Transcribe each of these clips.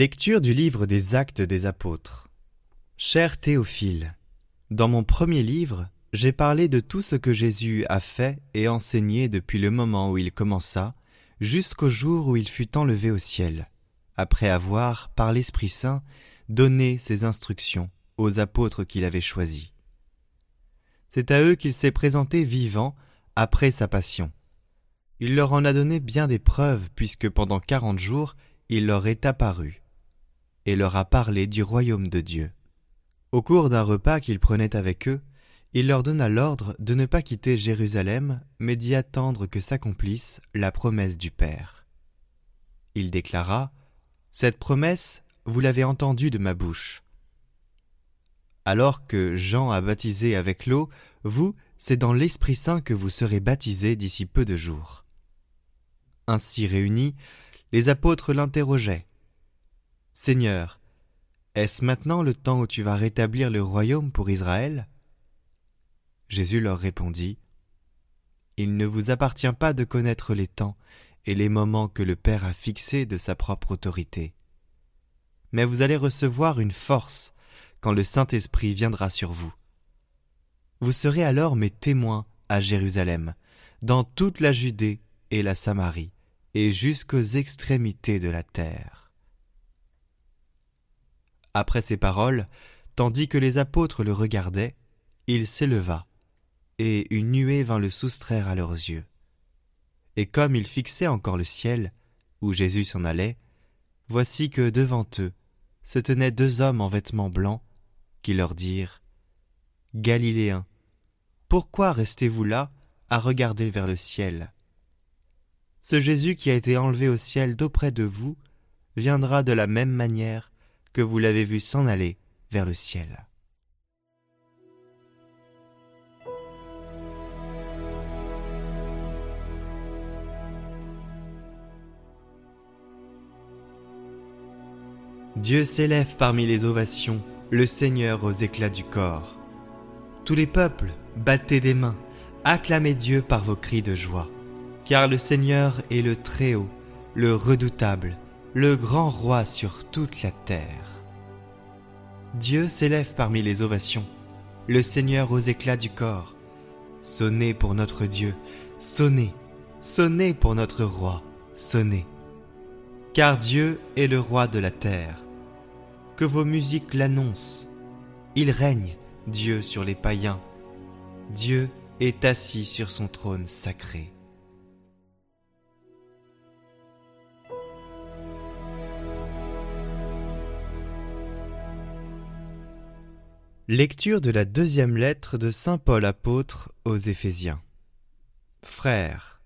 Lecture du livre des Actes des Apôtres. Cher Théophile, dans mon premier livre, j'ai parlé de tout ce que Jésus a fait et enseigné depuis le moment où il commença jusqu'au jour où il fut enlevé au ciel, après avoir, par l'Esprit Saint, donné ses instructions aux apôtres qu'il avait choisis. C'est à eux qu'il s'est présenté vivant après sa passion. Il leur en a donné bien des preuves puisque pendant quarante jours il leur est apparu et leur a parlé du royaume de Dieu. Au cours d'un repas qu'il prenait avec eux, il leur donna l'ordre de ne pas quitter Jérusalem, mais d'y attendre que s'accomplisse la promesse du Père. Il déclara Cette promesse, vous l'avez entendue de ma bouche. Alors que Jean a baptisé avec l'eau, vous, c'est dans l'Esprit Saint que vous serez baptisés d'ici peu de jours. Ainsi réunis, les apôtres l'interrogeaient. Seigneur, est-ce maintenant le temps où tu vas rétablir le royaume pour Israël? Jésus leur répondit, Il ne vous appartient pas de connaître les temps et les moments que le Père a fixés de sa propre autorité. Mais vous allez recevoir une force quand le Saint-Esprit viendra sur vous. Vous serez alors mes témoins à Jérusalem, dans toute la Judée et la Samarie, et jusqu'aux extrémités de la terre. Après ces paroles, tandis que les apôtres le regardaient, il s'éleva, et une nuée vint le soustraire à leurs yeux. Et comme ils fixaient encore le ciel, où Jésus s'en allait, voici que devant eux se tenaient deux hommes en vêtements blancs, qui leur dirent Galiléens, pourquoi restez-vous là à regarder vers le ciel? Ce Jésus qui a été enlevé au ciel d'auprès de vous viendra de la même manière que vous l'avez vu s'en aller vers le ciel. Dieu s'élève parmi les ovations, le Seigneur aux éclats du corps. Tous les peuples, battez des mains, acclamez Dieu par vos cris de joie, car le Seigneur est le Très-Haut, le redoutable, le grand roi sur toute la terre. Dieu s'élève parmi les ovations, le Seigneur aux éclats du corps. Sonnez pour notre Dieu, sonnez, sonnez pour notre roi, sonnez. Car Dieu est le roi de la terre que vos musiques l'annoncent. Il règne, Dieu sur les païens. Dieu est assis sur son trône sacré. Lecture de la deuxième lettre de Saint Paul apôtre aux Éphésiens. Frères,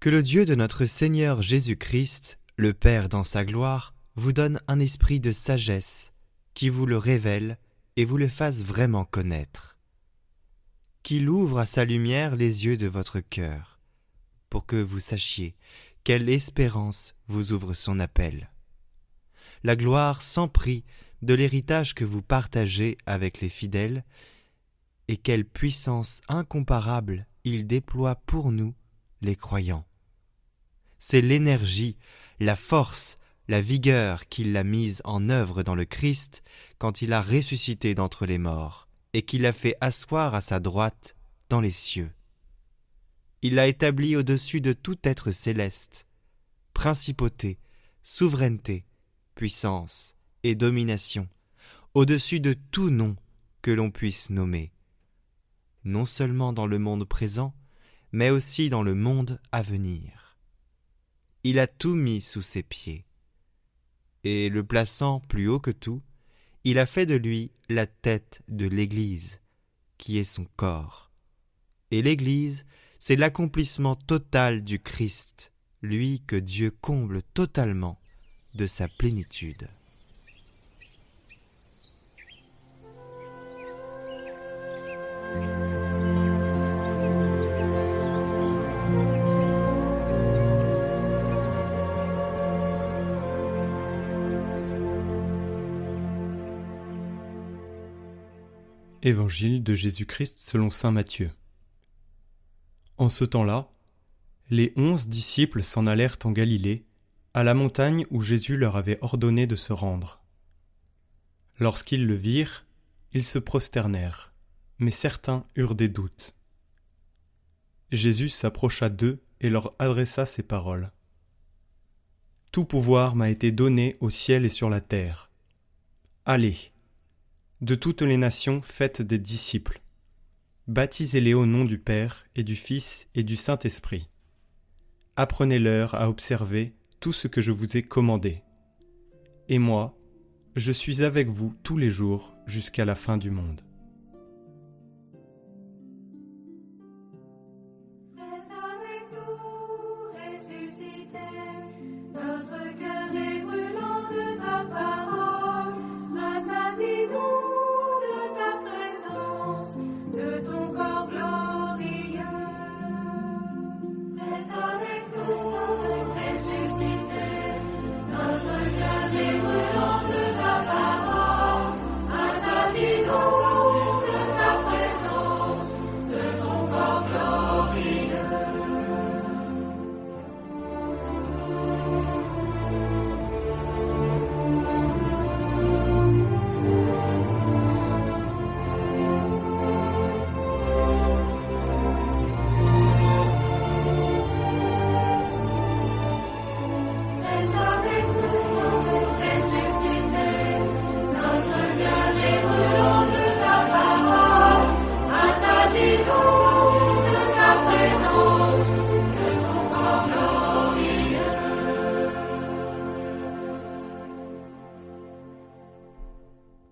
que le Dieu de notre Seigneur Jésus-Christ, le Père dans sa gloire, vous donne un esprit de sagesse qui vous le révèle et vous le fasse vraiment connaître, qu'il ouvre à sa lumière les yeux de votre cœur, pour que vous sachiez quelle espérance vous ouvre son appel. La gloire sans prix de l'héritage que vous partagez avec les fidèles, et quelle puissance incomparable il déploie pour nous, les croyants. C'est l'énergie, la force, la vigueur qu'il a mise en œuvre dans le Christ quand il a ressuscité d'entre les morts, et qu'il a fait asseoir à sa droite dans les cieux. Il l'a établi au-dessus de tout être céleste, principauté, souveraineté, puissance et domination, au-dessus de tout nom que l'on puisse nommer, non seulement dans le monde présent, mais aussi dans le monde à venir. Il a tout mis sous ses pieds et le plaçant plus haut que tout, il a fait de lui la tête de l'Église, qui est son corps. Et l'Église, c'est l'accomplissement total du Christ, lui que Dieu comble totalement de sa plénitude. Évangile de Jésus-Christ selon Saint Matthieu. En ce temps-là, les onze disciples s'en allèrent en Galilée, à la montagne où Jésus leur avait ordonné de se rendre. Lorsqu'ils le virent, ils se prosternèrent, mais certains eurent des doutes. Jésus s'approcha d'eux et leur adressa ces paroles. Tout pouvoir m'a été donné au ciel et sur la terre. Allez, de toutes les nations faites des disciples. Baptisez-les au nom du Père et du Fils et du Saint-Esprit. Apprenez-leur à observer tout ce que je vous ai commandé. Et moi, je suis avec vous tous les jours jusqu'à la fin du monde.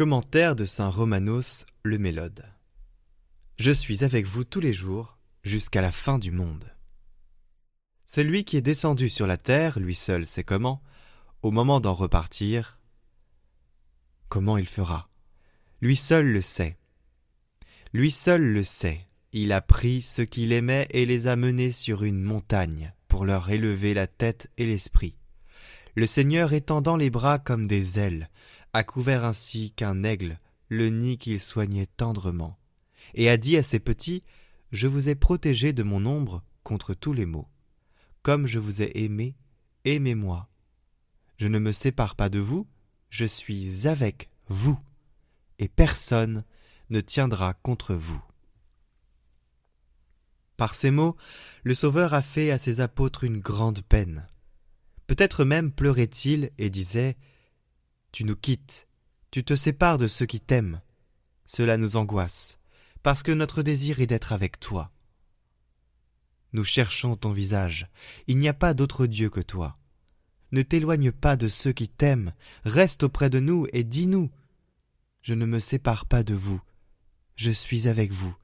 Commentaire de saint Romanos le Mélode. Je suis avec vous tous les jours jusqu'à la fin du monde. Celui qui est descendu sur la terre, lui seul sait comment, au moment d'en repartir, comment il fera. Lui seul le sait. Lui seul le sait. Il a pris ceux qu'il aimait et les a menés sur une montagne pour leur élever la tête et l'esprit. Le Seigneur étendant les bras comme des ailes, a couvert ainsi qu'un aigle le nid qu'il soignait tendrement, et a dit à ses petits Je vous ai protégé de mon ombre contre tous les maux. Comme je vous ai aimé, aimez-moi. Je ne me sépare pas de vous, je suis avec vous, et personne ne tiendra contre vous. Par ces mots, le Sauveur a fait à ses apôtres une grande peine. Peut-être même pleurait-il et disait tu nous quittes, tu te sépares de ceux qui t'aiment. Cela nous angoisse, parce que notre désir est d'être avec toi. Nous cherchons ton visage, il n'y a pas d'autre Dieu que toi. Ne t'éloigne pas de ceux qui t'aiment, reste auprès de nous et dis-nous. Je ne me sépare pas de vous, je suis avec vous,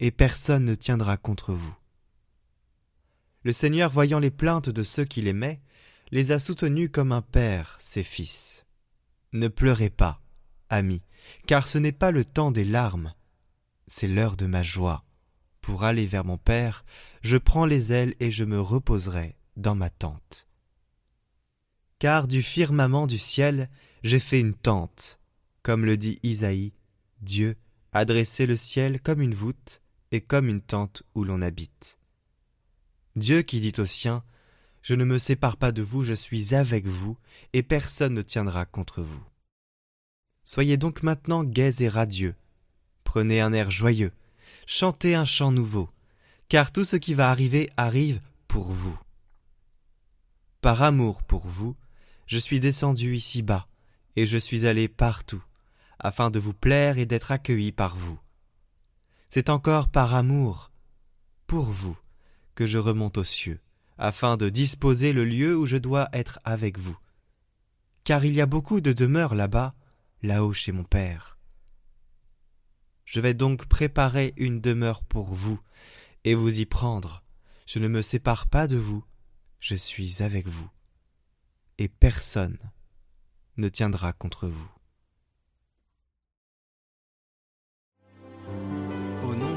et personne ne tiendra contre vous. Le Seigneur, voyant les plaintes de ceux qui l'aimaient, les a soutenus comme un père ses fils. Ne pleurez pas, amis, car ce n'est pas le temps des larmes, c'est l'heure de ma joie. Pour aller vers mon Père, je prends les ailes et je me reposerai dans ma tente. Car du firmament du ciel, j'ai fait une tente. Comme le dit Isaïe, Dieu a dressé le ciel comme une voûte et comme une tente où l'on habite. Dieu qui dit aux siens, je ne me sépare pas de vous, je suis avec vous, et personne ne tiendra contre vous. Soyez donc maintenant gais et radieux. Prenez un air joyeux, chantez un chant nouveau, car tout ce qui va arriver arrive pour vous. Par amour pour vous, je suis descendu ici bas, et je suis allé partout, afin de vous plaire et d'être accueilli par vous. C'est encore par amour pour vous que je remonte aux cieux afin de disposer le lieu où je dois être avec vous. Car il y a beaucoup de demeures là-bas, là-haut chez mon Père. Je vais donc préparer une demeure pour vous, et vous y prendre. Je ne me sépare pas de vous, je suis avec vous. Et personne ne tiendra contre vous.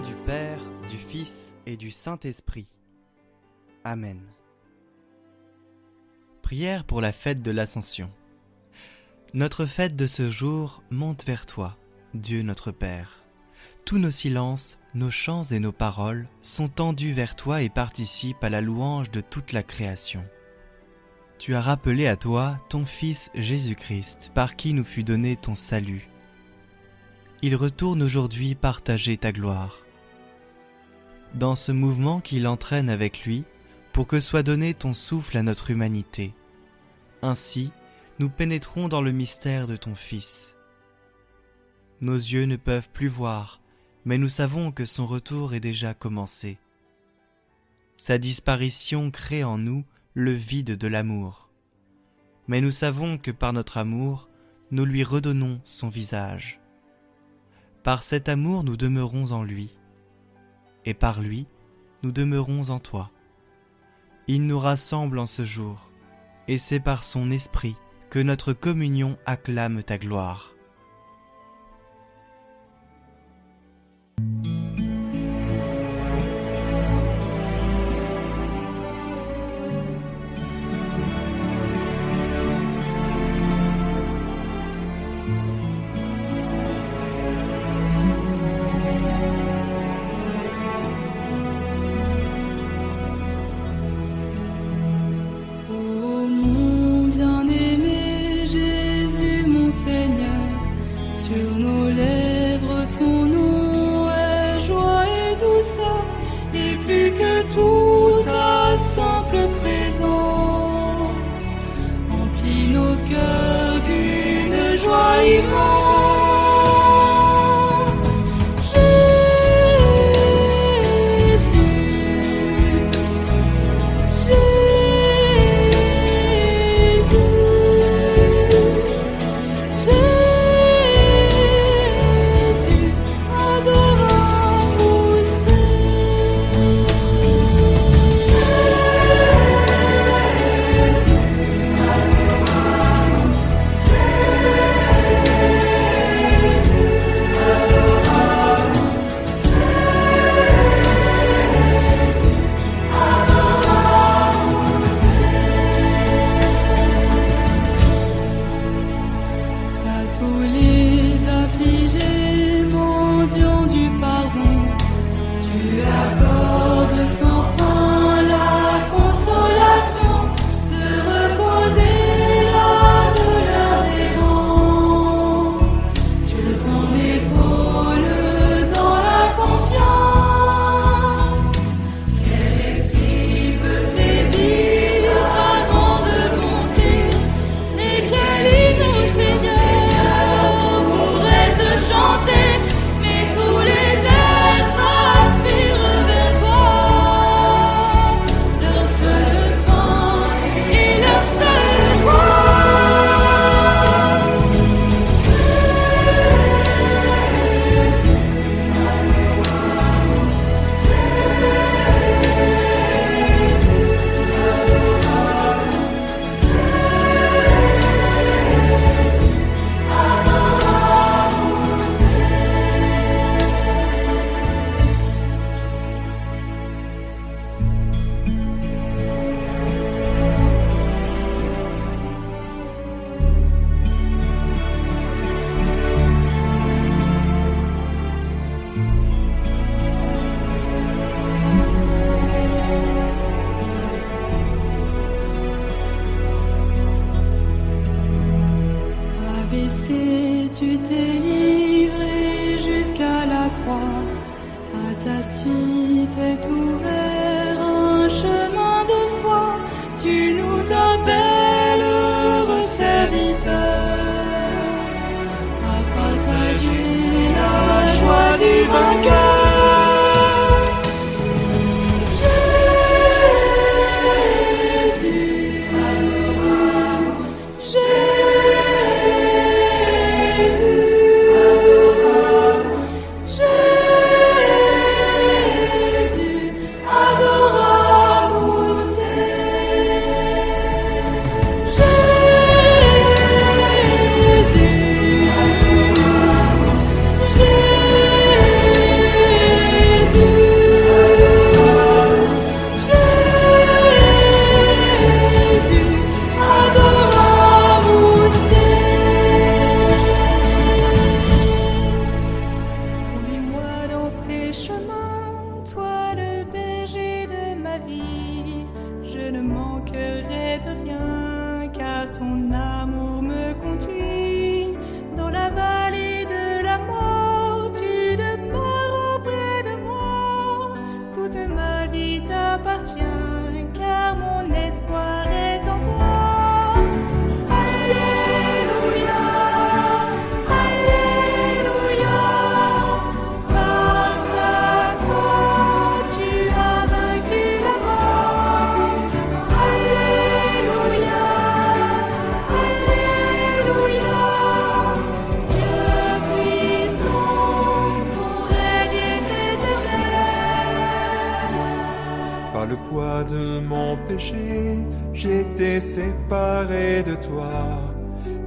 Du Père, du Fils et du Saint-Esprit. Amen. Prière pour la fête de l'Ascension. Notre fête de ce jour monte vers toi, Dieu notre Père. Tous nos silences, nos chants et nos paroles sont tendus vers toi et participent à la louange de toute la création. tu as rappelé à toi ton Fils Jésus-Christ, par qui nous fut donné ton salut. Il retourne aujourd'hui partager ta gloire. Dans ce mouvement qu'il entraîne avec lui, pour que soit donné ton souffle à notre humanité. Ainsi, nous pénétrons dans le mystère de ton Fils. Nos yeux ne peuvent plus voir, mais nous savons que son retour est déjà commencé. Sa disparition crée en nous le vide de l'amour. Mais nous savons que par notre amour, nous lui redonnons son visage. Par cet amour, nous demeurons en lui, et par lui, nous demeurons en toi. Il nous rassemble en ce jour, et c'est par son esprit que notre communion acclame ta gloire.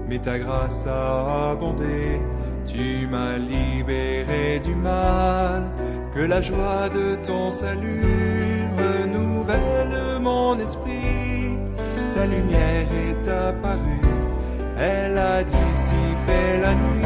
Mais ta grâce a abondé, tu m'as libéré du mal, que la joie de ton salut renouvelle mon esprit, ta lumière est apparue, elle a dissipé la nuit.